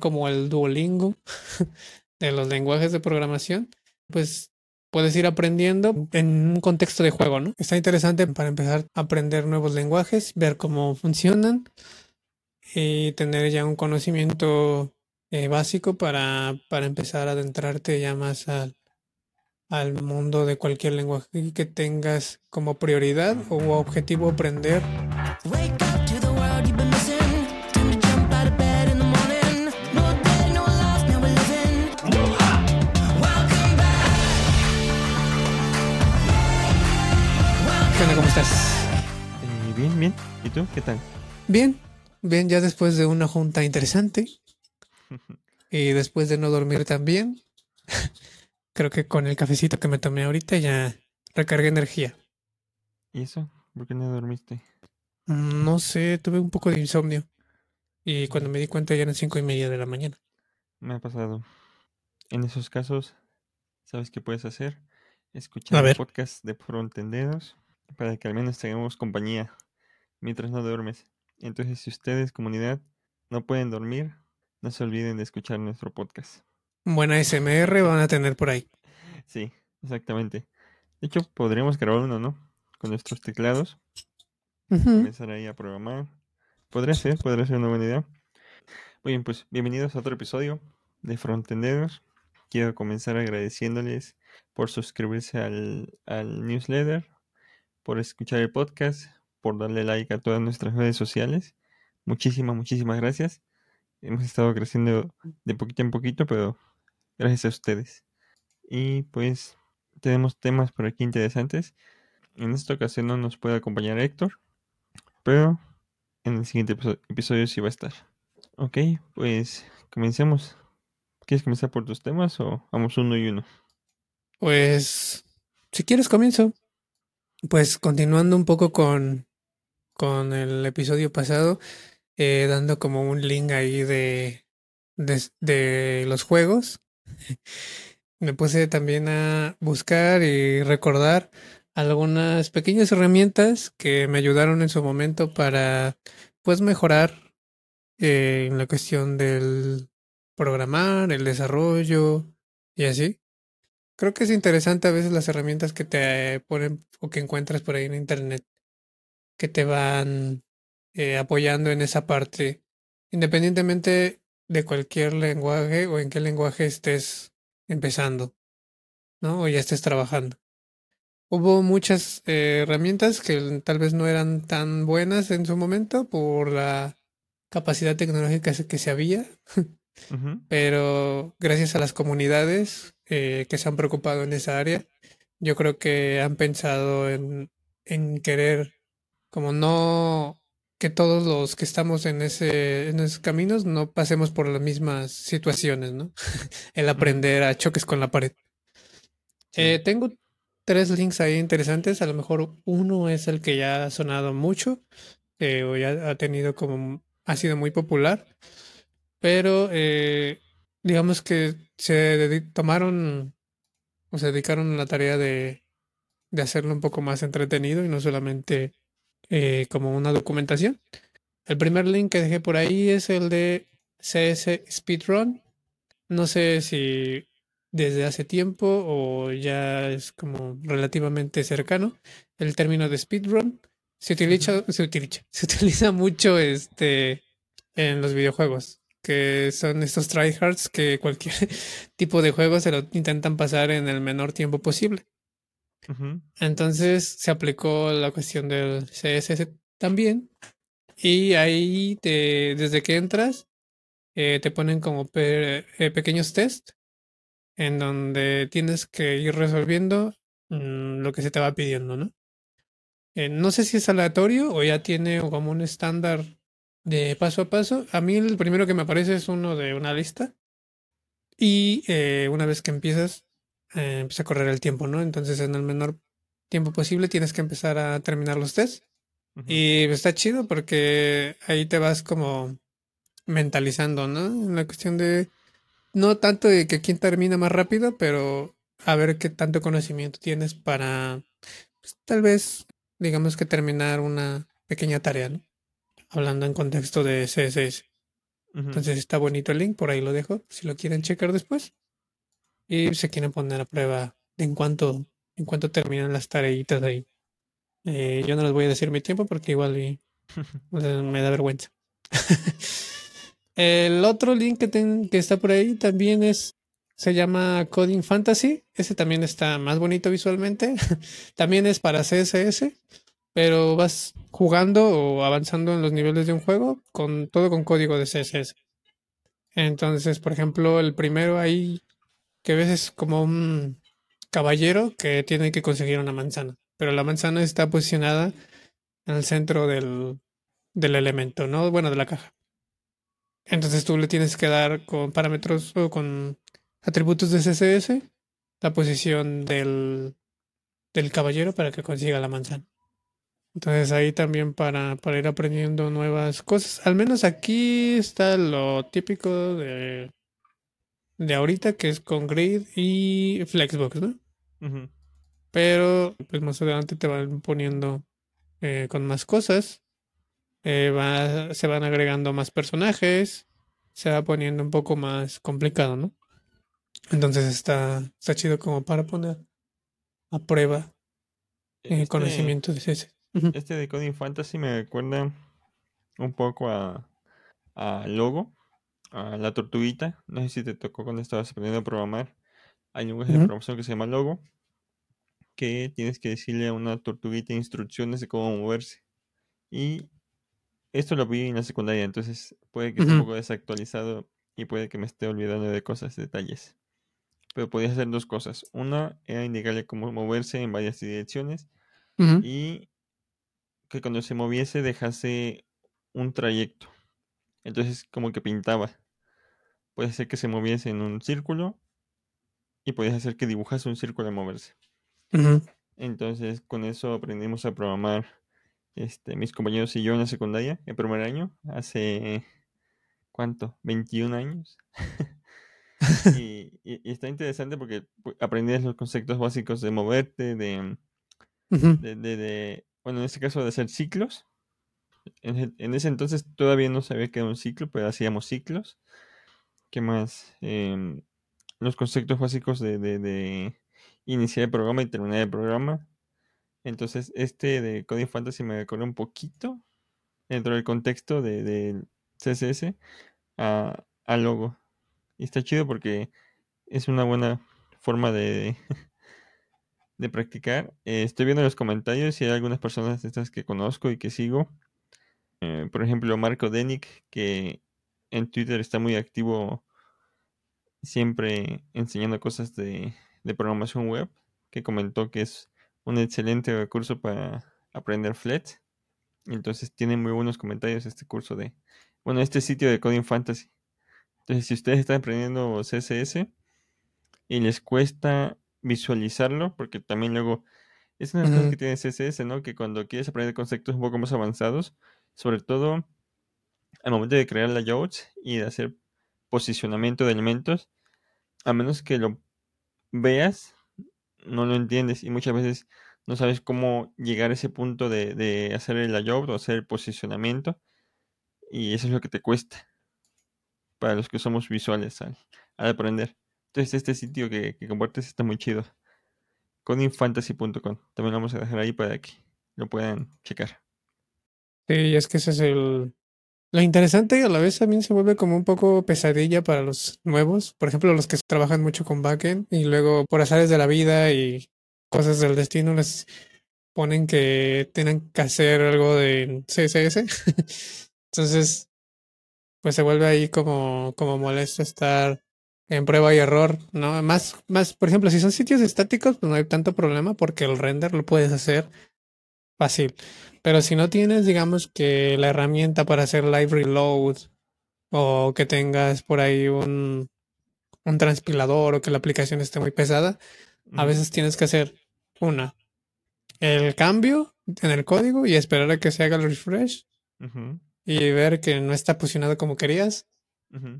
como el Duolingo de los lenguajes de programación, pues puedes ir aprendiendo en un contexto de juego, ¿no? Está interesante para empezar a aprender nuevos lenguajes, ver cómo funcionan y tener ya un conocimiento eh, básico para, para empezar a adentrarte ya más al, al mundo de cualquier lenguaje que tengas como prioridad o objetivo aprender. ¿Cómo estás? Eh, bien, bien. ¿Y tú? ¿Qué tal? Bien, bien, ya después de una junta interesante y después de no dormir tan bien, creo que con el cafecito que me tomé ahorita ya recargué energía. ¿Y eso? ¿Por qué no dormiste? Mm, no sé, tuve un poco de insomnio y cuando me di cuenta ya eran cinco y media de la mañana. Me ha pasado. En esos casos, ¿sabes qué puedes hacer? Escuchar podcast de Frontenderos para que al menos tengamos compañía mientras no duermes. Entonces, si ustedes, comunidad, no pueden dormir, no se olviden de escuchar nuestro podcast. Buena SMR van a tener por ahí. Sí, exactamente. De hecho, podríamos grabar uno, ¿no? Con nuestros teclados. Empezar ahí a programar. Podría ser, podría ser una buena idea. Muy bien, pues bienvenidos a otro episodio de Frontenderos. Quiero comenzar agradeciéndoles por suscribirse al, al newsletter, por escuchar el podcast, por darle like a todas nuestras redes sociales. Muchísimas, muchísimas gracias. Hemos estado creciendo de poquito en poquito, pero gracias a ustedes. Y pues tenemos temas por aquí interesantes. En esta ocasión no nos puede acompañar Héctor, pero en el siguiente episodio sí va a estar. Ok, pues comencemos. ¿Quieres comenzar por tus temas o vamos uno y uno? Pues, si quieres comienzo. Pues continuando un poco con, con el episodio pasado, eh, dando como un link ahí de, de, los juegos. Me puse también a buscar y recordar algunas pequeñas herramientas que me ayudaron en su momento para pues mejorar eh, en la cuestión del programar, el desarrollo y así. Creo que es interesante a veces las herramientas que te ponen o que encuentras por ahí en internet que te van eh, apoyando en esa parte, independientemente de cualquier lenguaje o en qué lenguaje estés empezando, ¿no? O ya estés trabajando. Hubo muchas eh, herramientas que tal vez no eran tan buenas en su momento por la capacidad tecnológica que se había, pero gracias a las comunidades eh, que se han preocupado en esa área. Yo creo que han pensado en, en querer, como no que todos los que estamos en ese en esos caminos no pasemos por las mismas situaciones, ¿no? El aprender a choques con la pared. Eh, tengo tres links ahí interesantes. A lo mejor uno es el que ya ha sonado mucho eh, o ya ha tenido como ha sido muy popular, pero eh, digamos que se tomaron o se dedicaron a la tarea de, de hacerlo un poco más entretenido y no solamente eh, como una documentación. El primer link que dejé por ahí es el de CS Speedrun. No sé si desde hace tiempo o ya es como relativamente cercano el término de speedrun. Se utiliza, se utiliza, se utiliza mucho este en los videojuegos que son estos tryhards que cualquier tipo de juego se lo intentan pasar en el menor tiempo posible. Entonces se aplicó la cuestión del CSS también. Y ahí te, desde que entras, eh, te ponen como eh, pequeños test en donde tienes que ir resolviendo mm, lo que se te va pidiendo, ¿no? Eh, no sé si es aleatorio o ya tiene como un estándar de paso a paso. A mí el primero que me aparece es uno de una lista. Y eh, una vez que empiezas, eh, empieza a correr el tiempo, ¿no? Entonces en el menor tiempo posible tienes que empezar a terminar los tests. Y está chido porque ahí te vas como mentalizando, ¿no? En la cuestión de, no tanto de que quién termina más rápido, pero a ver qué tanto conocimiento tienes para, pues, tal vez, digamos que terminar una pequeña tarea, ¿no? Hablando en contexto de CSS. Entonces está bonito el link, por ahí lo dejo, si lo quieren checar después. Y se quieren poner a prueba en cuanto, en cuanto terminan las tareitas ahí. Eh, yo no les voy a decir mi tiempo porque igual me da vergüenza. el otro link que, que está por ahí también es se llama Coding Fantasy. Ese también está más bonito visualmente. también es para CSS, pero vas jugando o avanzando en los niveles de un juego con todo con código de CSS. Entonces, por ejemplo, el primero ahí que ves es como un caballero que tiene que conseguir una manzana, pero la manzana está posicionada en el centro del, del elemento, ¿no? Bueno, de la caja. Entonces tú le tienes que dar con parámetros o con atributos de CSS, la posición del, del caballero para que consiga la manzana. Entonces ahí también para, para ir aprendiendo nuevas cosas. Al menos aquí está lo típico de, de ahorita, que es con Grid y Flexbox, ¿no? Pero pues más adelante te van poniendo eh, con más cosas. Eh, va, se van agregando más personajes. Se va poniendo un poco más complicado, ¿no? Entonces está, está chido como para poner a prueba el este conocimiento de ese. Este de Coding Fantasy me recuerda un poco a, a Logo, a la tortuguita. No sé si te tocó cuando estabas aprendiendo a programar. Hay un lenguaje de programación que se llama Logo, que tienes que decirle a una tortuguita instrucciones de cómo moverse. Y esto lo vi en la secundaria, entonces puede que esté un poco desactualizado y puede que me esté olvidando de cosas, detalles pero podías hacer dos cosas. Una era indicarle cómo moverse en varias direcciones y que cuando se moviese dejase un trayecto. Entonces como que pintaba. Puede ser que se moviese en un círculo y podías hacer que dibujase un círculo al moverse. Entonces con eso aprendimos a programar este, mis compañeros y yo en la secundaria, el primer año, hace ¿cuánto? 21 años. y, está interesante porque pues, aprendes los conceptos básicos de moverte, de, de, bueno, en este caso de hacer ciclos. En, ese entonces todavía no sabía que era un ciclo, pero hacíamos ciclos. ¿Qué más? Em, los conceptos básicos de, de, iniciar el programa y terminar el programa. Entonces, este de Coding Fantasy me recordó un poquito dentro del contexto de, CSS a, a Logo. Y está chido porque es una buena forma de, de practicar. Eh, estoy viendo los comentarios y hay algunas personas de estas que conozco y que sigo. Eh, por ejemplo, Marco Denick, que en Twitter está muy activo siempre enseñando cosas de, de programación web, que comentó que es un excelente recurso para aprender Flet. Entonces tiene muy buenos comentarios este curso de, bueno, este sitio de Coding Fantasy. Entonces, si ustedes están aprendiendo CSS y les cuesta visualizarlo, porque también luego es una de las cosas que tiene CSS, ¿no? Que cuando quieres aprender conceptos un poco más avanzados, sobre todo al momento de crear layouts y de hacer posicionamiento de elementos, a menos que lo veas, no lo entiendes y muchas veces no sabes cómo llegar a ese punto de, de hacer el layout o hacer el posicionamiento y eso es lo que te cuesta para los que somos visuales al, aprender. Entonces este sitio que, compartes está muy chido. Codingfantasy.com. También lo vamos a dejar ahí para que lo puedan checar. Sí, es que ese es el... Lo interesante a la vez también se vuelve como un poco pesadilla para los nuevos. Por ejemplo, los que trabajan mucho con backend y luego por azares de la vida y cosas del destino les ponen que tienen que hacer algo de CSS. Entonces, pues se vuelve ahí como, como molesto estar en prueba y error, ¿no? Más, más, por ejemplo, si son sitios estáticos, pues no hay tanto problema porque el render lo puedes hacer fácil. Pero si no tienes, digamos que la herramienta para hacer live reload o que tengas por ahí un, un transpilador o que la aplicación esté muy pesada, a veces tienes que hacer una, el cambio en el código y esperar a que se haga el refresh y ver que no está posicionado como querías.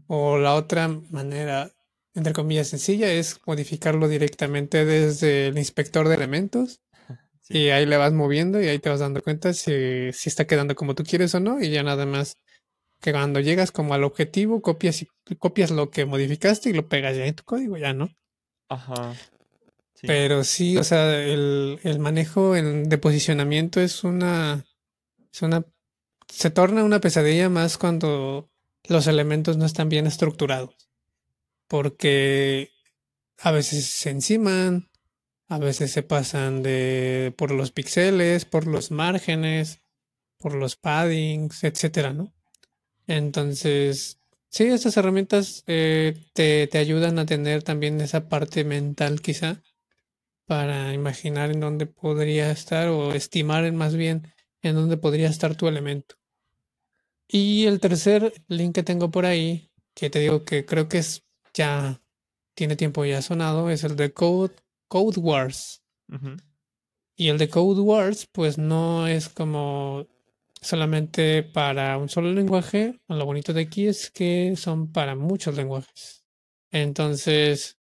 O la otra manera, entre comillas, sencilla es modificarlo directamente desde el inspector de elementos. Y ahí le vas moviendo y ahí te vas dando cuenta si, si está quedando como tú quieres o no. Y ya nada más que cuando llegas como al objetivo, copias, y, copias lo que modificaste y lo pegas ya en tu código, ya, ¿no? Ajá. Pero sí, o sea, el, el manejo de posicionamiento es una, es una, se torna una pesadilla más cuando los elementos no están bien estructurados. Porque a veces se enciman, a veces se pasan de por los píxeles, por los márgenes, por los paddings, etcétera, ¿no? Entonces, sí, estas herramientas eh, te, te ayudan a tener también esa parte mental quizá para imaginar en dónde podría estar o estimar más bien en dónde podría estar tu elemento. Y el tercer link que tengo por ahí, que te digo que creo que es ya tiene tiempo ya sonado, es el de Code, Code Wars. Y el de Code Wars, pues no es como solamente para un solo lenguaje. Lo bonito de aquí es que son para muchos lenguajes. Entonces,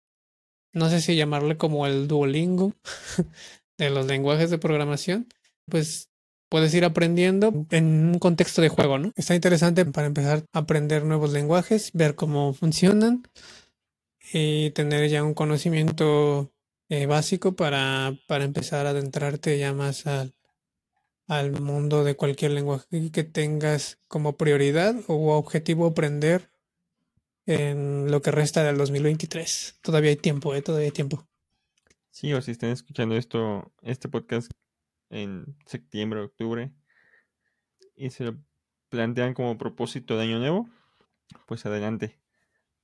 no sé si llamarle como el Duolingo de los lenguajes de programación, pues puedes ir aprendiendo en un contexto de juego, ¿no? Está interesante para empezar a aprender nuevos lenguajes, ver cómo funcionan y tener ya un conocimiento eh, básico para, para empezar a adentrarte ya más al, al mundo de cualquier lenguaje que tengas como prioridad o objetivo aprender en lo que resta del 2023. Todavía hay tiempo, ¿eh? Todavía hay tiempo. Sí, o si están escuchando esto, este podcast en septiembre, octubre, y se lo plantean como propósito de año nuevo, pues adelante.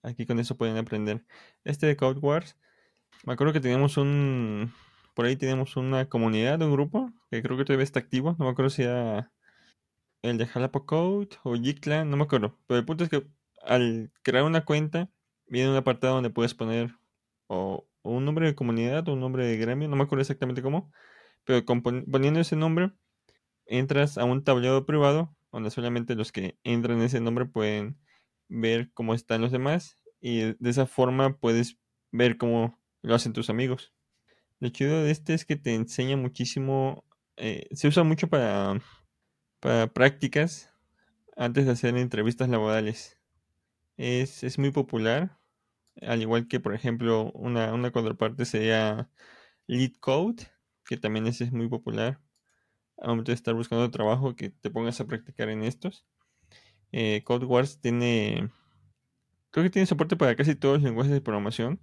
Aquí con eso pueden aprender. Este de Code Wars, me acuerdo que teníamos un... Por ahí tenemos una comunidad, un grupo, que creo que todavía está activo. No me acuerdo si era el de Jalapa Code o Gclan, no me acuerdo. Pero el punto es que al crear una cuenta, viene un apartado donde puedes poner o, un nombre de comunidad o un nombre de gremio, no me acuerdo exactamente cómo, pero poniendo ese nombre, entras a un tablero privado donde solamente los que entran en ese nombre pueden ver cómo están los demás y de esa forma puedes ver cómo lo hacen tus amigos. Lo chido de este es que te enseña muchísimo, eh, se usa mucho para, para prácticas antes de hacer entrevistas laborales es, muy popular, al igual que por ejemplo una, una contraparte sería Lead Code, que también es, es muy popular. Al momento de estar buscando trabajo, que te pongas a practicar en estos. Eh, Code Wars tiene, creo que tiene soporte para casi todos los lenguajes de programación,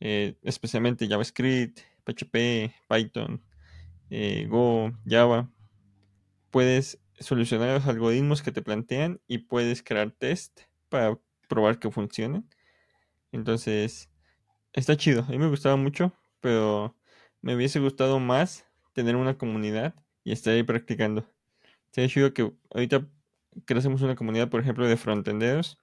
eh, especialmente JavaScript, PHP, Python, eh, Go, Java. Puedes solucionar los algoritmos que te plantean y puedes crear test para probar que funcionen. Entonces, está chido. A mí me gustaba mucho, pero me hubiese gustado más tener una comunidad y estar ahí practicando. Sería chido que ahorita creamos una comunidad, por ejemplo, de frontenderos,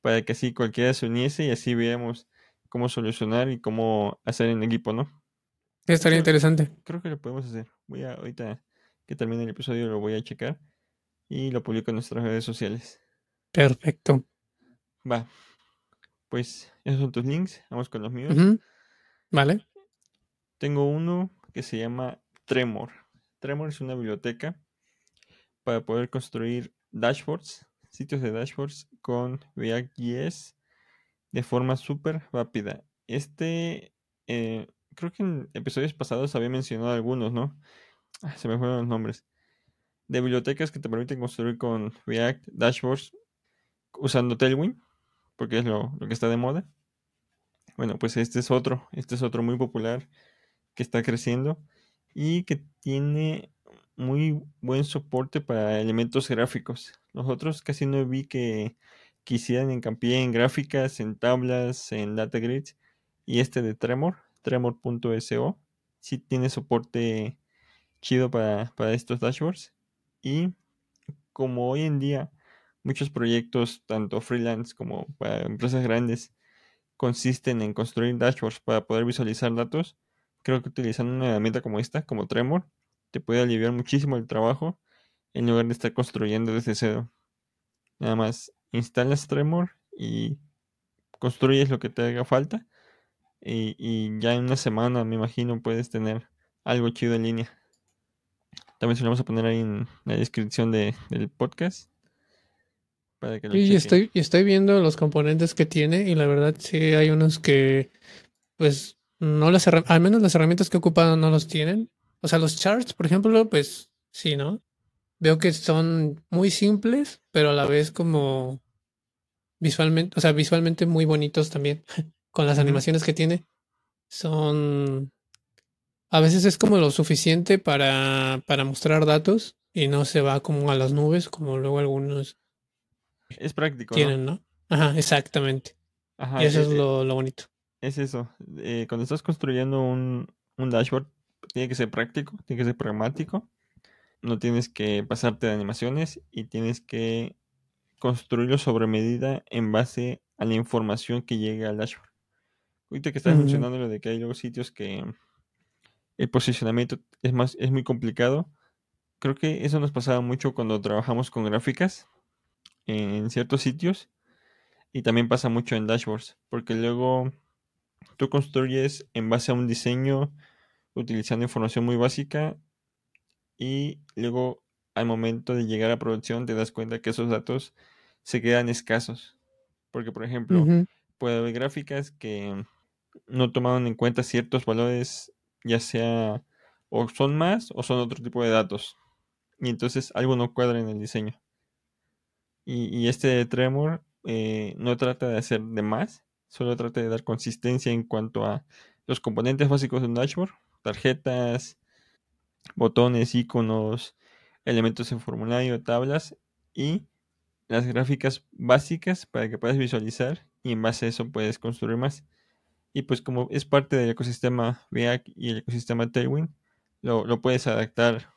para que así cualquiera se uniese y así veamos cómo solucionar y cómo hacer en equipo, ¿no? Estaría interesante. Creo que lo podemos hacer. Voy a, ahorita que termine el episodio, lo voy a checar y lo publico en nuestras redes sociales. Perfecto. Va. Pues esos son tus links. Vamos con los míos. Vale. Tengo uno que se llama Tremor. Tremor es una biblioteca para poder construir dashboards, sitios de dashboards con React.js de forma súper rápida. Este, eh, creo que en episodios pasados había mencionado algunos, ¿no? Ah, se me fueron los nombres. De bibliotecas que te permiten construir con React dashboards usando Tailwind porque es lo, que está de moda. Bueno, pues este es otro, este es otro muy popular que está creciendo y que tiene muy buen soporte para elementos gráficos. Los otros casi no vi que quisieran encampar en gráficas, en tablas, en data grids. Y este de Tremor, tremor.so, sí tiene soporte chido para, para estos dashboards. Y como hoy en día Muchos proyectos, tanto freelance como para empresas grandes, consisten en construir dashboards para poder visualizar datos. Creo que utilizando una herramienta como esta, como Tremor, te puede aliviar muchísimo el trabajo en lugar de estar construyendo desde cero. Nada más instalas Tremor y construyes lo que te haga falta. Y, ya en una semana, me imagino, puedes tener algo chido en línea. También se lo vamos a poner ahí en la descripción del podcast Para que lo y chequen. estoy, estoy viendo los componentes que tiene y la verdad sí hay unos que pues no las al menos las herramientas que he ocupado no los tienen. O sea, los charts, por ejemplo, pues sí, ¿no? Veo que son muy simples, pero a la vez como visualmente, o sea, visualmente muy bonitos también, con las animaciones que tiene. Son a veces es como lo suficiente para, para mostrar datos y no se va como a las nubes, como luego algunos Es práctico, tienen, ¿no? Ajá, exactamente. Ajá, Y eso e- es e- lo, lo bonito. Es eso. Eh, cuando estás construyendo un, un dashboard, tiene que ser práctico, tiene que ser pragmático. No tienes que pasarte de animaciones y tienes que construirlo sobre medida en base a la información que llega al dashboard. Ahorita que estás Ujú. mencionando lo de que hay luego sitios que el posicionamiento es más, es muy complicado. Creo que eso nos pasaba mucho cuando trabajamos con gráficas en ciertos sitios y también pasa mucho en dashboards, porque luego tú construyes en base a un diseño utilizando información muy básica y luego al momento de llegar a producción te das cuenta que esos datos se quedan escasos. Porque, por ejemplo, puede haber gráficas que no tomaron en cuenta ciertos valores, ya sea o son más o son otro tipo de datos. Y entonces algo no cuadra en el diseño. Y, y este Tremor eh, no trata de hacer de más, solo trata de dar consistencia en cuanto a los componentes básicos de un dashboard, tarjetas, botones, iconos, elementos en formulario, tablas y las gráficas básicas para que puedas visualizar y en base a eso puedes construir más. Y pues como es parte del ecosistema React y el ecosistema Tailwind, lo, lo puedes adaptar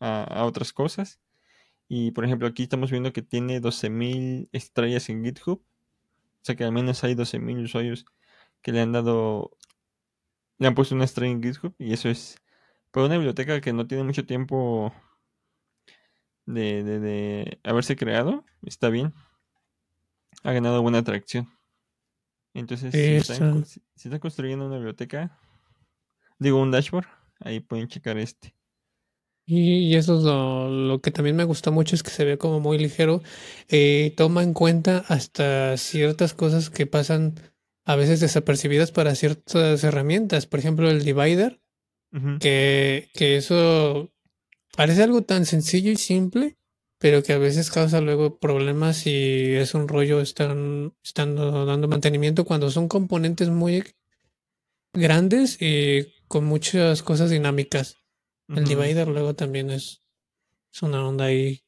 a, a otras cosas. Y por ejemplo aquí estamos viendo que tiene 12.000 estrellas en GitHub. O sea que al menos hay 12.000 usuarios que le han dado, le han puesto una estrella en GitHub. Y eso es para una biblioteca que no tiene mucho tiempo de, de, de haberse creado. Está bien. Ha ganado buena atracción. Entonces, si están, si están construyendo una biblioteca, digo un dashboard, ahí pueden checar este. Y, eso es lo, lo que también me gustó mucho, es que se ve como muy ligero. Eh, toma en cuenta hasta ciertas cosas que pasan a veces desapercibidas para ciertas herramientas. Por ejemplo, el divider, que, que eso parece algo tan sencillo y simple, pero que a veces causa luego problemas y es un rollo están, estando dando mantenimiento cuando son componentes muy grandes y con muchas cosas dinámicas. El divider luego también es, es una onda ahí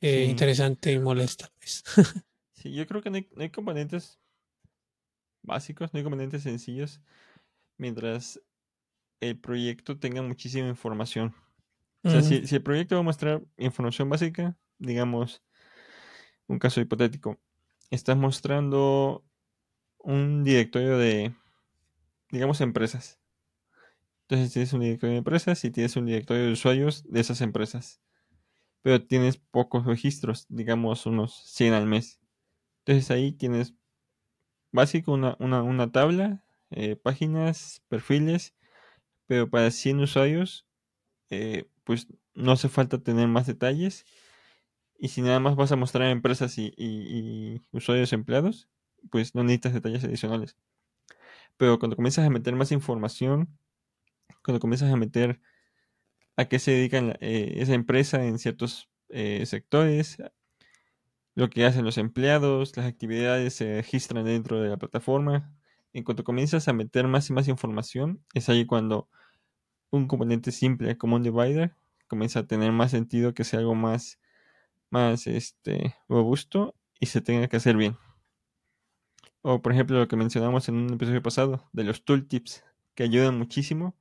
eh, Sí. interesante y molesta. pues. Sí, yo creo que no hay, no hay componentes básicos, no hay componentes sencillos, mientras el proyecto tenga muchísima información. O sea, si, si el proyecto va a mostrar información básica, digamos, un caso hipotético, estás mostrando un directorio de, digamos, empresas. Entonces tienes un directorio de empresas y tienes un directorio de usuarios de esas empresas. Pero tienes pocos registros, digamos unos 100 al mes. Entonces ahí tienes básico una, una, una tabla, eh, páginas, perfiles, pero para 100 usuarios, eh, pues no hace falta tener más detalles. Y si nada más vas a mostrar empresas y, y- y usuarios empleados, pues no necesitas detalles adicionales. Pero cuando comienzas a meter más información, cuando comienzas a meter a qué se dedica esa empresa en ciertos eh, sectores, lo que hacen los empleados, las actividades se registran dentro de la plataforma. En cuanto comienzas a meter más y más información, es ahí cuando un componente simple como un divider comienza a tener más sentido que sea algo más, más este, robusto y se tenga que hacer bien. O por ejemplo lo que mencionamos en un episodio pasado de los tooltips que ayudan muchísimo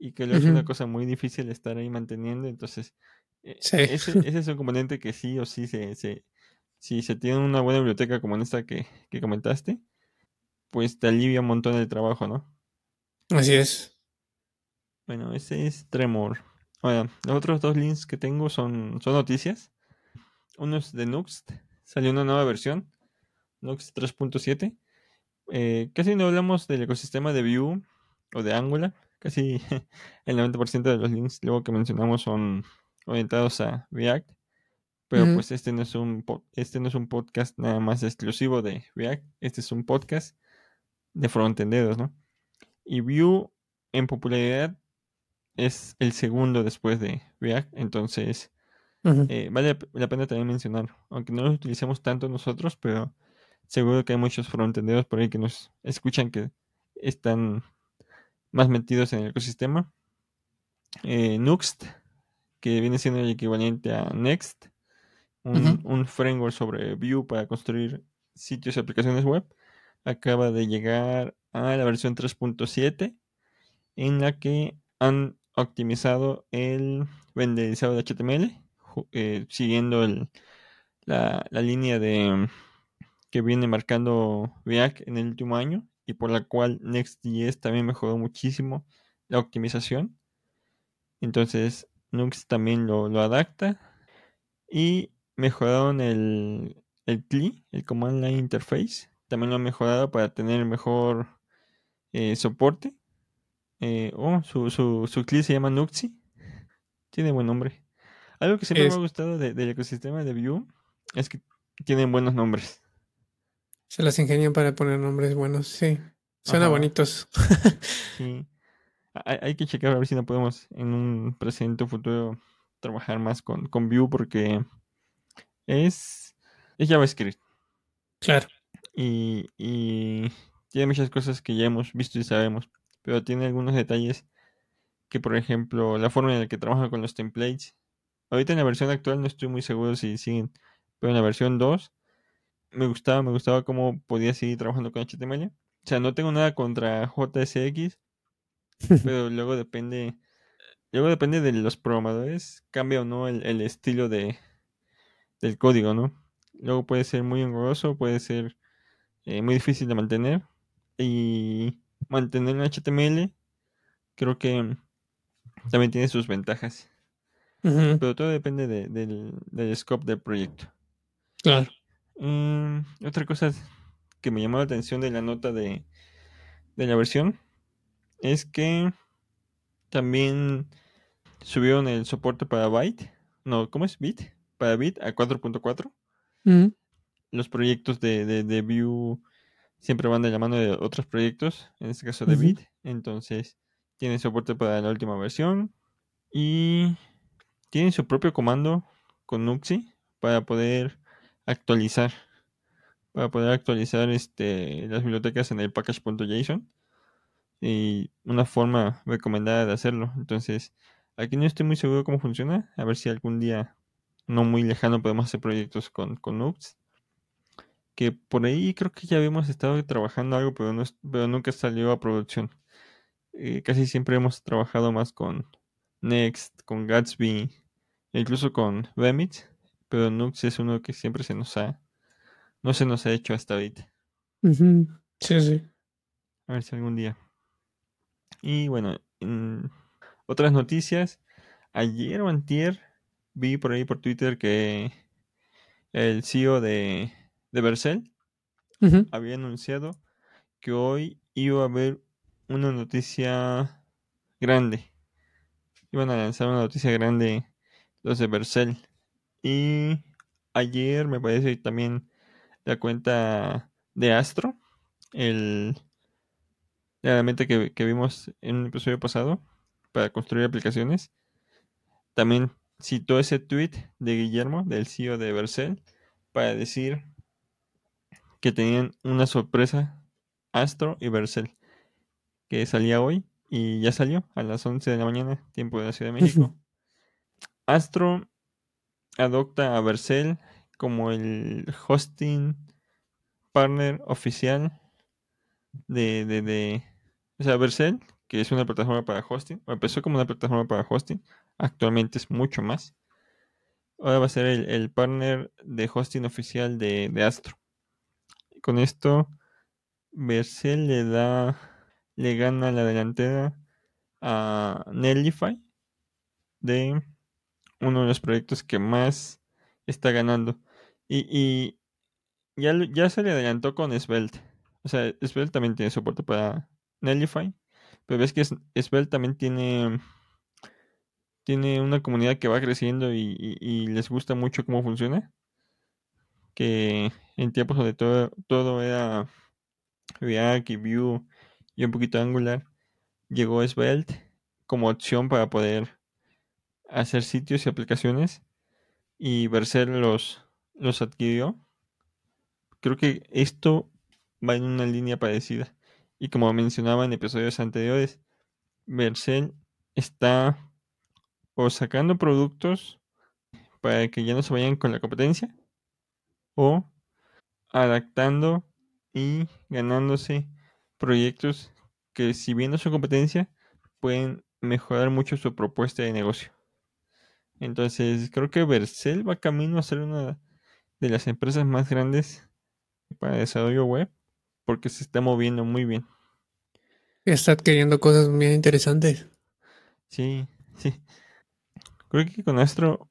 y que luego es una cosa muy difícil estar ahí manteniendo. Entonces, eh, Sí. ese, ese es un componente que sí o sí se, se, si se tiene una buena biblioteca como en esta que, que comentaste, pues te alivia un montón el trabajo, ¿no? Así es. Bueno, ese es Tremor. Ahora, los otros dos links que tengo son, son noticias. Uno es de Nuxt. Salió una nueva versión. Nuxt 3.7. Eh, casi no hablamos del ecosistema de Vue o de Angular. Casi el 90% de los links luego que mencionamos son orientados a React. Pero pues este no, es un, este no es un podcast nada más exclusivo de React. Este es un podcast de frontenderos, ¿no? Y Vue en popularidad es el segundo después de React. Entonces, eh, vale la pena también mencionar. Aunque no lo utilicemos tanto nosotros, pero seguro que hay muchos frontenderos por ahí que nos escuchan que están más metidos en el ecosistema. Eh, Nuxt, que viene siendo el equivalente a Next, un, framework sobre Vue para construir sitios y aplicaciones web, acaba de llegar a la versión 3.7 en la que han optimizado el renderizado de HTML eh, siguiendo la, línea de que viene marcando React en el último año y por la cual Next.js también mejoró muchísimo la optimización. Entonces Nux también lo, adapta y mejoraron el, el CLI, el Command Line Interface. También lo han mejorado para tener mejor eh, soporte. Eh, oh, su, su, su CLI se llama Nuxi. Tiene buen nombre. Algo que siempre me ha gustado del ecosistema de Vue es que tienen buenos nombres. Se las ingenian para poner nombres buenos, sí. Suena bonitos. sí. Hay, que checar a ver si no podemos en un presente o futuro trabajar más con, con Vue porque es, es JavaScript. Claro. Y, y tiene muchas cosas que ya hemos visto y sabemos, pero tiene algunos detalles que, por ejemplo, la forma en la que trabaja con los templates Ahorita en la versión actual no estoy muy seguro si siguen, pero en la versión 2 me gustaba, me gustaba cómo podía seguir trabajando con HTML. O sea, no tengo nada contra JSX, pero luego depende, luego depende de los programadores, cambia o no el, estilo de, del código, ¿no? Luego puede ser muy engorroso, puede ser eh, muy difícil de mantener y mantener en HTML creo que también tiene sus ventajas. Pero todo depende del, scope del proyecto. Claro. Mm, otra cosa que me llamó la atención de la nota de, la versión es que también subieron el soporte para Byte. No, ¿cómo es? Bit. Para Bit a 4.4. Los proyectos de, de, Vue siempre van de la mano de otros proyectos, en este caso de Bit. Entonces, tiene soporte para la última versión. Y tienen su propio comando con Nuxi para poder actualizar para poder actualizar este, las bibliotecas en el package.json y una forma recomendada de hacerlo. Entonces, aquí no estoy muy seguro cómo funciona. A ver si algún día no muy lejano podemos hacer proyectos con, con Nux. Que por ahí creo que ya habíamos estado trabajando algo, pero, no, pero nunca salió a producción. Eh, casi siempre hemos trabajado más con Next, con Gatsby, incluso con Remit, pero Nux es uno que siempre se nos ha, no se nos ha hecho hasta ahorita. Sí, sí. A ver si algún día. Y bueno, otras noticias. Ayer o antier vi por ahí por Twitter que el CEO de, de Bercel había anunciado que hoy iba a haber una noticia grande. Iban a lanzar una noticia grande los de Bercel. Y ayer me parece también la cuenta de Astro, el la herramienta que, que vimos en un episodio pasado para construir aplicaciones. También citó ese tweet de Guillermo, del CEO de Bercel, para decir que tenían una sorpresa Astro y Bercel, que salía hoy y ya salió a las 11 de la mañana, tiempo de la Ciudad de México. Astro adopta a Vercel como el hosting partner oficial de, de, de o sea, Vercel, que es una plataforma para hosting, o empezó como una plataforma para hosting, actualmente es mucho más. Ahora va a ser el, partner de hosting oficial de, de Astro. Con esto, Vercel le da, le gana la delantera a Nellify de uno de los proyectos que más está ganando. Y, ya, ya se le adelantó con Svelte. O sea, Svelte también tiene soporte para Netlify. Pero ves que Svelte también tiene, tiene una comunidad que va creciendo y, y- y les gusta mucho cómo funciona. Que en tiempos donde todo, todo era React y Vue y un poquito Angular, llegó Svelte como opción para poder hacer sitios y aplicaciones y Vercel los, los adquirió. Creo que esto va en una línea parecida. Y como mencionaba en episodios anteriores, Vercel está o sacando productos para que ya no se vayan con la competencia o adaptando y ganándose proyectos que si bien no son competencia pueden mejorar mucho su propuesta de negocio. Entonces creo que Vercel va camino a ser una de las empresas más grandes para desarrollo web porque se está moviendo muy bien. Está adquiriendo cosas bien interesantes. Sí, sí. Creo que con Astro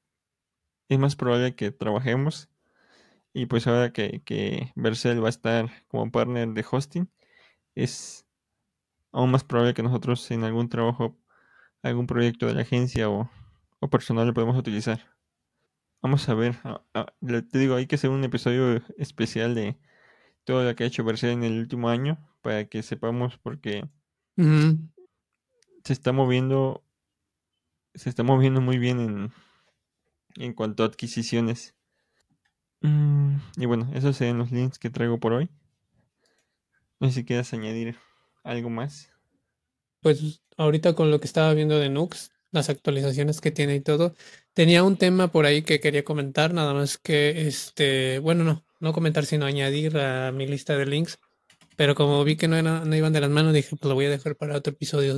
es más probable que trabajemos. Y pues ahora que, que Vercel va a estar como partner de hosting, es aún más probable que nosotros en algún trabajo, algún proyecto de la agencia o, o personal lo podemos utilizar. Vamos a ver, ah, ah, te digo, hay que hacer un episodio especial de todo lo que ha hecho Vercel en el último año para que sepamos porque se está moviendo, se está moviendo muy bien en, en cuanto a adquisiciones. Mm, y bueno, esos serían los links que traigo por hoy. No sé si quieras añadir algo más. Pues ahorita con lo que estaba viendo de Nux, las actualizaciones que tiene y todo, tenía un tema por ahí que quería comentar, nada más que este, bueno, no, no comentar, sino añadir a mi lista de links. Pero como vi que no, era- no iban de las manos, dije, pues lo voy a dejar para otro episodio.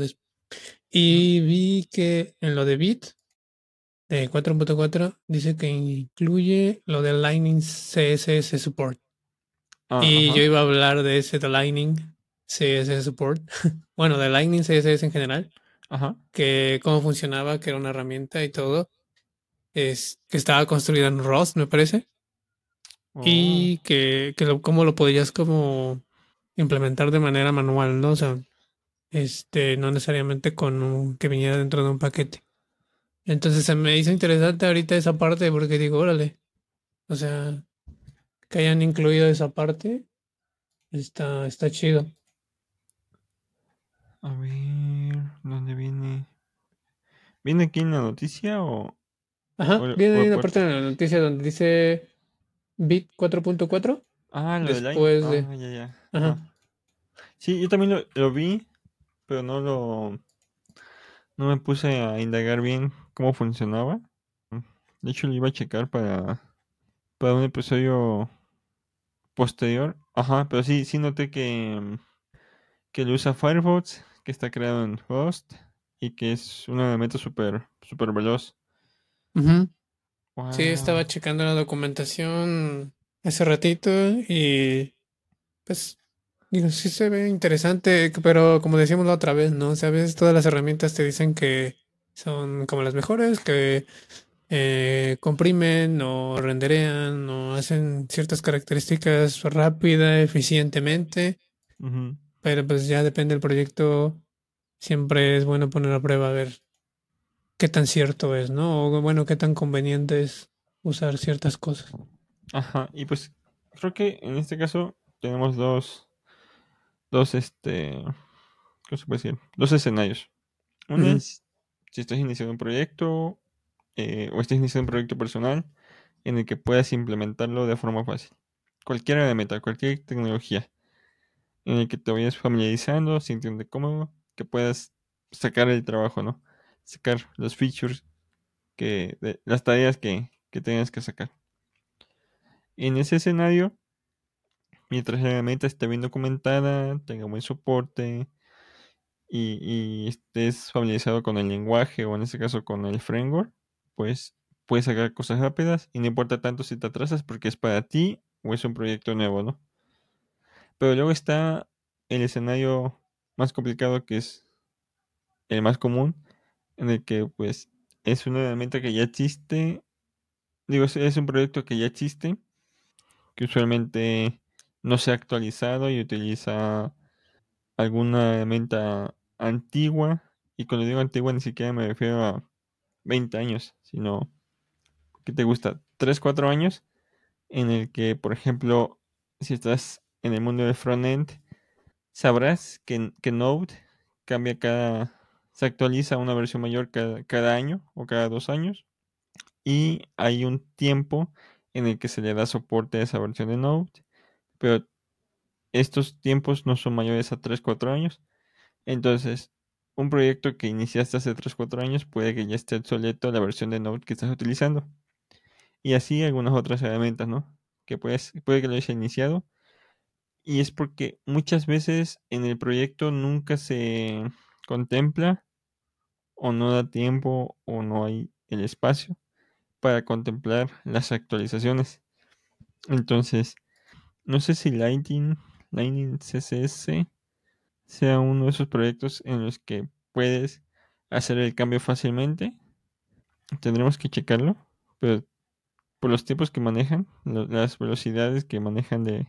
Y vi que en lo de Bit, de 4.4, dice que incluye lo de Lightning CSS Support. Ah, Y yo iba a hablar de ese de Lightning CSS Support. bueno, de Lightning CSS en general, Ajá. que cómo funcionaba, que era una herramienta y todo. Es, que estaba construida en Rust, me parece. Oh, Y que, que lo, cómo lo podías como implementar de manera manual, ¿no? O sea, este, no necesariamente con un, que viniera dentro de un paquete. Entonces se me hizo interesante ahorita esa parte porque digo, órale, o sea, que hayan incluido esa parte, está, está chido. a ver, ¿dónde viene? ¿Viene aquí en la noticia o...? Ajá, o- viene o ahí una parte de la noticia donde dice Bit 4.4. Ah, lo. Después de- Ah, ya, ya. Ajá. Sí, yo también lo, lo vi, pero no lo... No me puse a indagar bien cómo funcionaba. De hecho, lo iba a checar para, para un episodio posterior. Ajá, pero sí, sí noté que, que lo usa Firefox, que está creado en Rust y que es un elemento súper súper veloz. Sí, Wow. estaba checando la documentación hace ratito y pues digo, sí se ve interesante, pero como decíamos la otra vez, ¿no? Veces todas las herramientas te dicen que son como las mejores, que eh, comprimen o renderean o hacen ciertas características rápida, eficientemente. Pero pues ya depende del proyecto, siempre es bueno poner a prueba a ver qué tan cierto es, ¿no? O bueno, qué tan conveniente es usar ciertas cosas. Ajá, y pues creo que en este caso tenemos dos, dos, este, ¿cómo se puede decir? Dos escenarios. Uno es si estás iniciando un proyecto eh, o estás iniciando un proyecto personal en el que puedas implementarlo de forma fácil. Cualquier herramienta, cualquier tecnología en el que te vayas familiarizando, sintiendo cómodo, que puedas sacar el trabajo, ¿no? Sacar los features, que, las tareas que, que tengas que sacar. En ese escenario, mientras la herramienta esté bien documentada, tenga buen soporte y, y estés familiarizado con el lenguaje o en este caso con el framework, pues puedes sacar cosas rápidas y no importa tanto si te atrasas porque es para ti o es un proyecto nuevo, ¿no? Pero luego está el escenario más complicado que es el más común, en el que pues es una herramienta que ya existe, digo, es- un proyecto que ya existe, que usualmente no se ha actualizado y utiliza alguna herramienta antigua, y cuando digo antigua ni siquiera me refiero a 20 años, sino que te gusta 3, 4 años en el que, por ejemplo, si estás en el mundo del frontend, sabrás que, que Node cambia cada, se actualiza una versión mayor cada, cada año o cada dos años y hay un tiempo en el que se le da soporte a esa versión de Node, pero estos tiempos no son mayores a 3-4 años. Entonces, un proyecto que iniciaste hace 3-4 años puede que ya esté obsoleto la versión de Node que estás utilizando. Y así algunas otras herramientas, ¿no? Que puedes, puede que lo hayas iniciado. Y es porque muchas veces en el proyecto nunca se contempla o no da tiempo o no hay el espacio para contemplar las actualizaciones. Entonces, no sé si Lightning, Lightning CSS sea uno de esos proyectos en los que puedes hacer el cambio fácilmente. Tendremos que checarlo, pero por los tiempos que manejan, las velocidades que manejan de,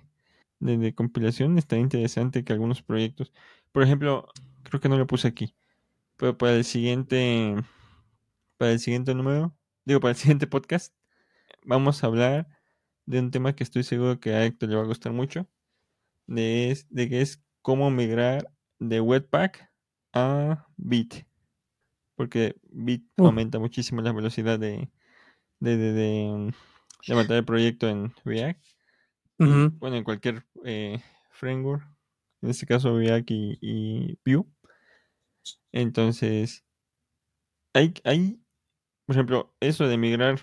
de, compilación, está interesante que algunos proyectos, por ejemplo, creo que no lo puse aquí, pero para el siguiente, para el siguiente número, digo, para el siguiente podcast, vamos a hablar de un tema que estoy seguro que a Héctor le va a gustar mucho, de, de que es cómo migrar de Webpack a Bit. Porque Bit aumenta muchísimo la velocidad de, de, de, de, levantar el proyecto en React. Bueno, en cualquier eh, framework. En este caso React y, y Vue. Entonces, hay, hay, por ejemplo, eso de migrar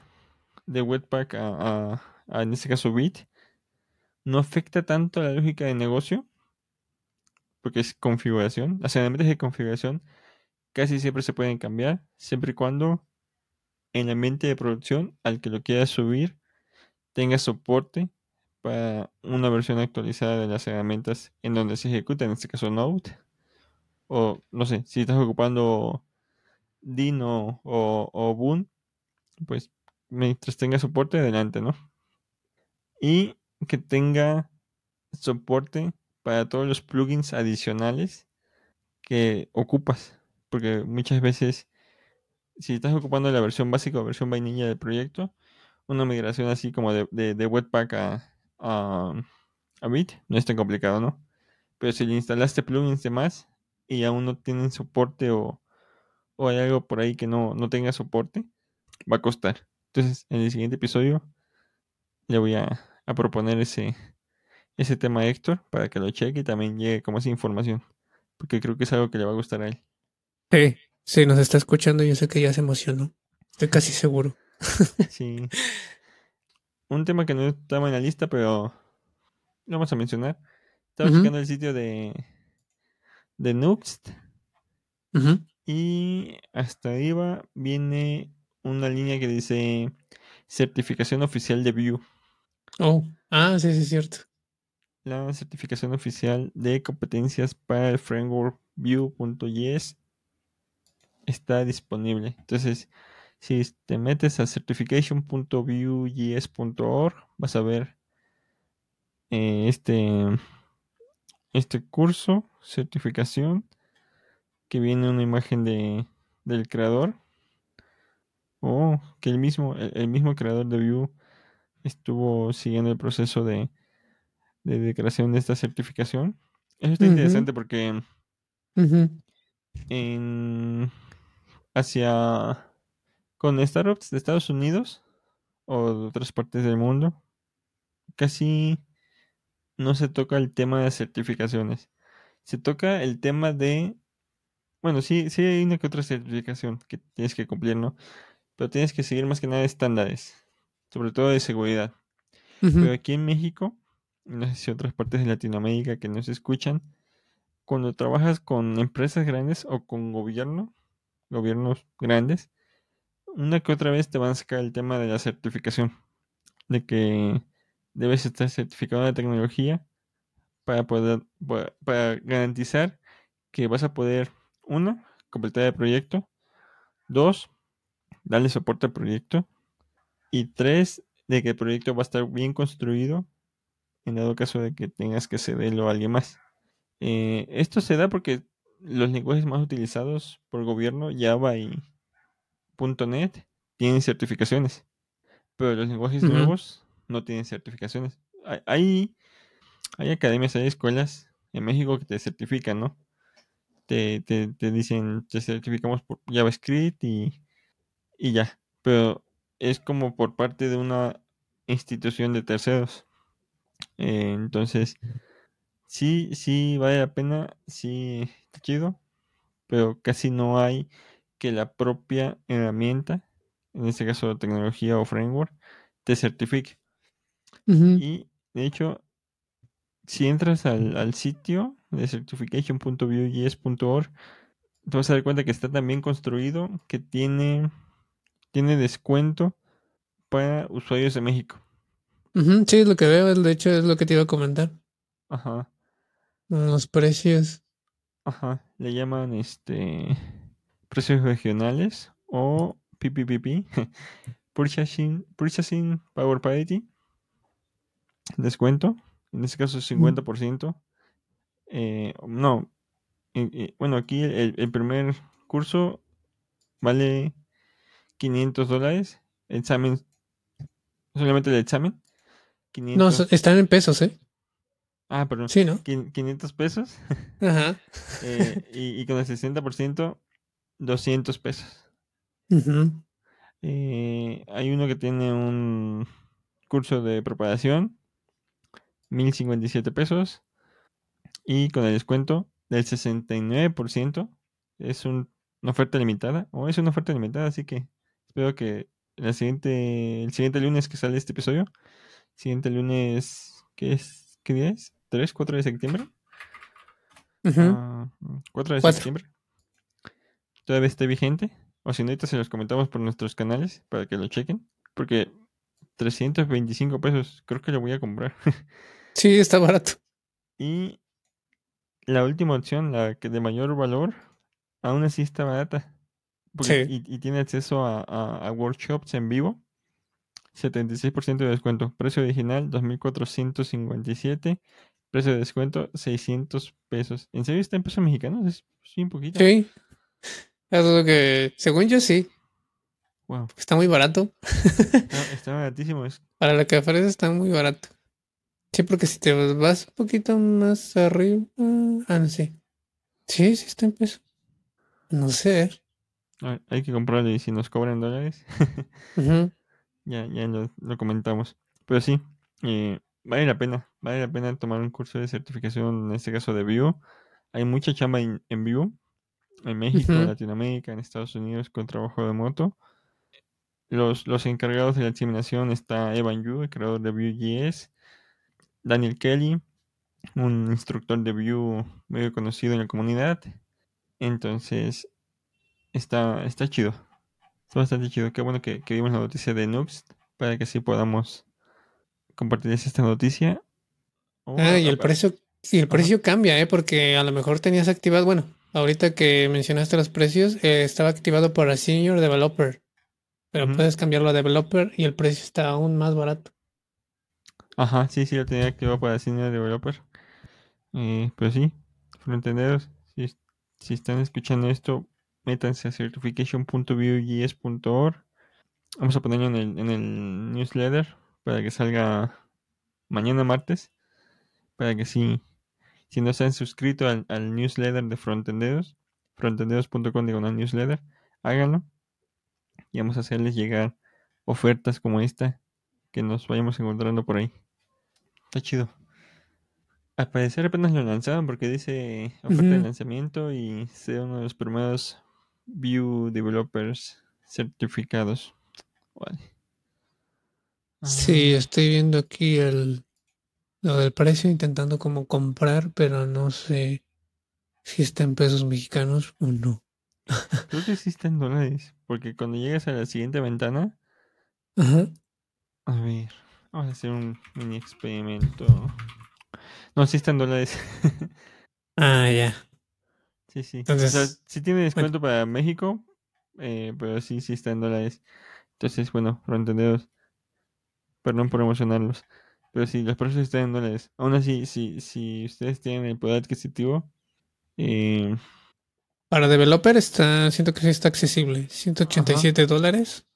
de Webpack a, a, en este caso Bit, no afecta tanto a la lógica de negocio, porque es configuración. Las herramientas de configuración casi siempre se pueden cambiar, siempre y cuando en el ambiente de producción al que lo quieras subir tenga soporte para una versión actualizada de las herramientas en donde se ejecuta, en este caso Node. O no sé, si estás ocupando Dino o, o Boon, pues mientras tenga soporte, adelante, ¿no? Y que tenga soporte para todos los plugins adicionales que ocupas. Porque muchas veces, si estás ocupando la versión básica o versión vainilla del proyecto, una migración así como de, de, Webpack a, a, Bit no es tan complicado, ¿no? Pero si le instalaste plugins de más y aún no tienen soporte o, o hay algo por ahí que no, no tenga soporte, va a costar. Entonces, en el siguiente episodio le voy a, a proponer ese, ese tema a Héctor para que lo cheque y también llegue como esa información. Porque creo que es algo que le va a gustar a él. Sí, sí, nos está escuchando. Yo sé que ya se emocionó. Estoy casi seguro. sí. Un tema que no estaba en la lista, pero lo vamos a mencionar. Estaba checando el sitio de, de Nuxt. Y hasta arriba viene una línea que dice certificación oficial de Vue. Oh, ah, sí, sí, es cierto la certificación oficial de competencias para el framework Vue.js está disponible. Entonces, si te metes a certification.vuejs.org, vas a ver eh, este, este curso, certificación, que viene una imagen de, del creador. O que el mismo, el mismo creador de Vue estuvo siguiendo el proceso de de creación de esta certificación. Eso está interesante porque en hacia con startups de Estados Unidos o de otras partes del mundo casi no se toca el tema de certificaciones. Se toca el tema de bueno, sí, sí hay una que otra certificación que tienes que cumplir, ¿no? Pero tienes que seguir más que nada estándares, sobre todo de seguridad. Pero aquí en México no sé si otras partes de Latinoamérica que nos escuchan, cuando trabajas con empresas grandes o con gobierno, gobiernos grandes, una que otra vez te van a sacar el tema de la certificación, de que debes estar certificado de tecnología para poder para garantizar que vas a poder uno completar el proyecto, dos darle soporte al proyecto y tres de que el proyecto va a estar bien construido en dado caso de que tengas que cederlo a alguien más. Eh, esto se da porque los lenguajes más utilizados por gobierno, Java y .NET tienen certificaciones, pero los lenguajes nuevos no tienen certificaciones. Hay, hay academias, hay escuelas en México que te certifican, ¿no? Te, te, dicen, te certificamos por JavaScript y, y ya. Pero es como por parte de una institución de terceros. Eh, entonces, sí, sí vale la pena, sí está chido, pero casi no hay que la propia herramienta, en este caso tecnología o framework, te certifique. Y de hecho, si entras al, sitio de certification.vue.js.org, te vas a dar cuenta que está tan bien construido que tiene, tiene descuento para usuarios de México. sí, es lo que veo, de hecho es lo que te iba a comentar. Ajá. Los precios. Ajá, le llaman este precios regionales o PPPP, Purchasing, Purchasing Power Parity, descuento, en este caso 50%. Eh, no, bueno, aquí el, primer curso vale 500 dólares, examen, solamente el examen. No, están en pesos, ¿eh? Ah, perdón. Sí, ¿no? 500 pesos. Ajá. Eh, y, y, con el 60%, 200 pesos. Eh, hay uno que tiene un curso de preparación, 1057 pesos. Y con el descuento del 69%, es una oferta limitada. O es una oferta limitada, así que espero que la siguiente, el siguiente lunes que sale este episodio, siguiente lunes, ¿qué es? ¿Qué día es? ¿3, 4 de septiembre? 4 ah, de septiembre todavía esté vigente. O si no, ahorita se los comentamos por nuestros canales para que lo chequen. Porque 325 pesos, creo que lo voy a comprar. sí, está barato. Y la última opción, la que de mayor valor, aún así está barata. sí. y, tiene acceso a, workshops en vivo. 76% de descuento. Precio original 2.457. Precio de descuento 600 pesos. ¿En serio está en pesos mexicanos? Es, un poquito. Sí. Es lo que, según yo sí. Wow. Está muy barato. Está, baratísimo. Para lo que ofrece está muy barato. Sí, porque si te vas un poquito más arriba. Ah, no sé. Sí, sí está en peso. No sé. hay que comprarlo y si nos cobran dólares. Ya, ya lo, comentamos. Pero sí, eh, vale la pena. Vale la pena tomar un curso de certificación, en este caso de Vue. Hay mucha chamba en, en Vue en México, en Latinoamérica, en Estados Unidos con trabajo de moto. Los, los encargados de la examinación está Evan Yu, el creador de Vue.js, Daniel Kelly, un instructor de Vue muy conocido en la comunidad. Entonces, está, está chido. Está bastante chido. Qué bueno que, que vimos la noticia de Nux para que así podamos compartirles esta noticia. ah, y el precio, y el precio cambia, ¿eh? Porque a lo mejor tenías activado, bueno, Ahorita que mencionaste los precios, eh, estaba activado para Senior Developer. Pero puedes cambiarlo a Developer y el precio está aún más barato. Ajá, sí, sí, lo tenía activado para Senior Developer. Eh, pero sí, fronteneros, si, si están escuchando esto, métanse a certification.vuejs.org. Vamos a ponerlo en el, en el newsletter para que salga mañana martes. Para que sí si no se han suscrito al, newsletter de Frontenderos, frontenderos.com diagonal newsletter, háganlo. Y vamos a hacerles llegar ofertas como esta que nos vayamos encontrando por ahí. Está chido. Al parecer apenas lo lanzaron porque dice oferta de lanzamiento y sea uno de los primeros View Developers certificados. Vale. Sí, estoy viendo aquí el lo del precio, intentando como comprar, pero no sé si está en pesos mexicanos o no. Creo que sí está en dólares, porque cuando llegas a la siguiente ventana... Ajá. A ver, vamos a hacer un mini experimento. No, sí está en dólares. ah, ya. Sí, sí. Entonces, o sea, sí tiene descuento para México, eh, pero sí, sí está en dólares. Entonces, bueno, lo entendemos. Perdón por emocionarlos. Pero si los precios están en dólares, aún así, si, si ustedes tienen el poder adquisitivo, eh, Para developer está, siento que sí está accesible. 187 dólares.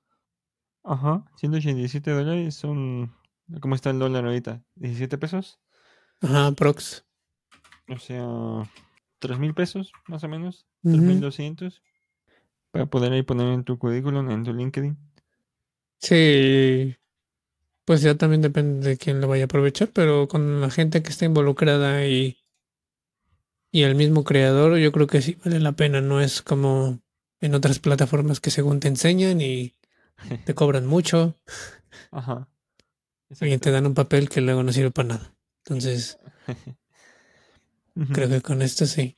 Ajá, 187 dólares son... ¿Cómo está el dólar ahorita? ¿17 pesos? Ajá, prox. O sea, 3 mil pesos, más o menos. Tres mil doscientos. Para poder ahí poner en tu currículum, en tu LinkedIn. Sí. Pues ya también depende de quién lo vaya a aprovechar, pero con la gente que está involucrada y, y el mismo creador, yo creo que sí vale la pena. No es como en otras plataformas que según te enseñan y te cobran mucho. Ajá. Y te dan un papel que luego no sirve para nada. Entonces, creo que con esto sí.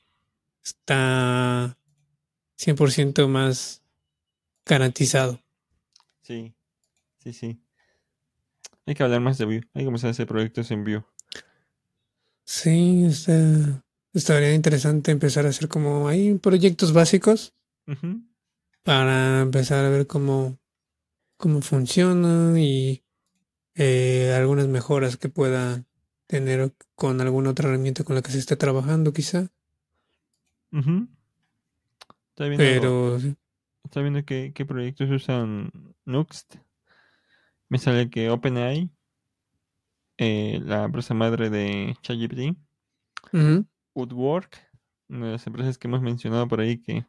Está 100% más garantizado. Sí, sí, sí. Hay que hablar más de Vue. Hay que comenzar a hacer proyectos en Vue. Sí, está, estaría interesante empezar a hacer como hay proyectos básicos para empezar a ver cómo, cómo funciona y eh, algunas mejoras que pueda tener con alguna otra herramienta con la que se esté trabajando, quizá. Está viendo, Pero. Está viendo qué, qué proyectos usan Nuxt. Me sale que OpenAI, eh, la empresa madre de ChatGPT, Woodwork, una de las empresas que hemos mencionado por ahí que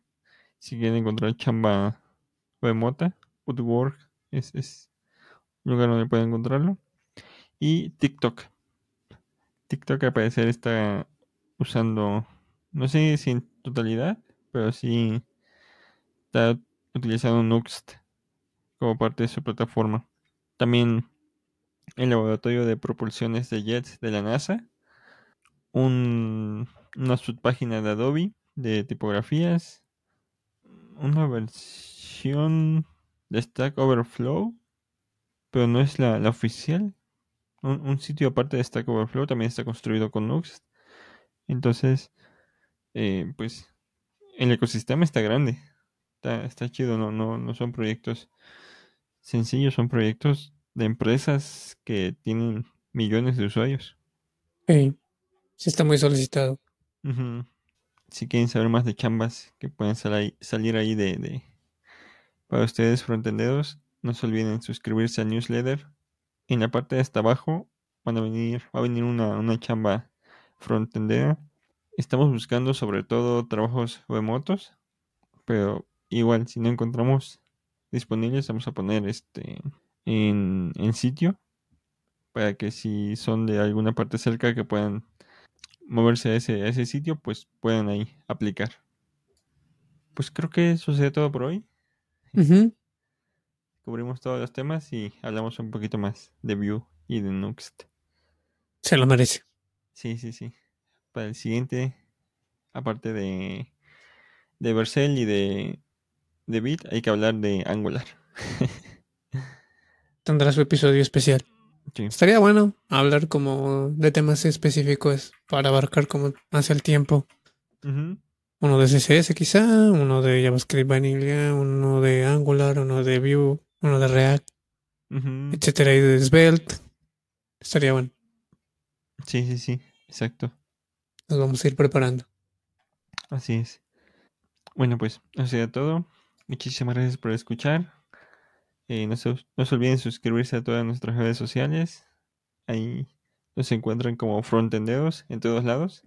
si quieren encontrar chamba remota, Woodwork es, es lugar donde pueden encontrarlo. Y TikTok. TikTok al parecer está usando, no sé si en totalidad, pero sí está utilizando Nuxt como parte de su plataforma. También el laboratorio de propulsiones de jets de la NASA. Un, una subpágina de Adobe de tipografías. Una versión de Stack Overflow pero no es la, oficial. Un, sitio aparte de Stack Overflow también está construido con Nuxt. Entonces, eh, pues el ecosistema está grande. Está, está chido, no, no, no son proyectos sencillos, son proyectos de empresas que tienen millones de usuarios. Sí, sí está muy solicitado. Si quieren saber más de chambas que pueden salir ahí de, de para ustedes frontenderos, no se olviden suscribirse al newsletter. En la parte de hasta abajo van a venir, va a venir una, una chamba frontendera. Estamos buscando sobre todo trabajos remotos, pero igual si no encontramos disponibles vamos a poner este en, en sitio para que si son de alguna parte cerca que puedan moverse a ese, a ese sitio, pues puedan ahí aplicar. Pues creo que eso sería todo por hoy cubrimos todos los temas y hablamos un poquito más de Vue y de Nuxt. Se lo merece. Sí, sí, sí. Para el siguiente, aparte de, de Vercel y de, de Bit, hay que hablar de Angular. Tendrá su episodio especial. Estaría bueno hablar como de temas específicos para abarcar como hacia el tiempo. Uno de CSS quizá, uno de JavaScript Vanilla, uno de Angular, uno de Vue uno de React, etcétera, y de Svelte. Estaría bueno. Sí, sí, sí, exacto. Nos vamos a ir preparando. Así es. Bueno, pues, eso sería todo. Muchísimas gracias por escuchar. Eh, no, se, no se olviden suscribirse a todas nuestras redes sociales. Ahí nos encuentran como frontendeos en todos lados.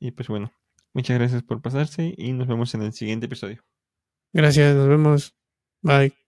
Y pues bueno, muchas gracias por pasarse y nos vemos en el siguiente episodio. Gracias, nos vemos. Bye.